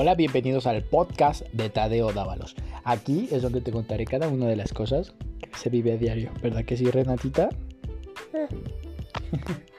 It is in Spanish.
Hola, bienvenidos al podcast de Tadeo Dávalos. Aquí es donde te contaré cada una de las cosas que se vive a diario. ¿Verdad que sí, Renatita?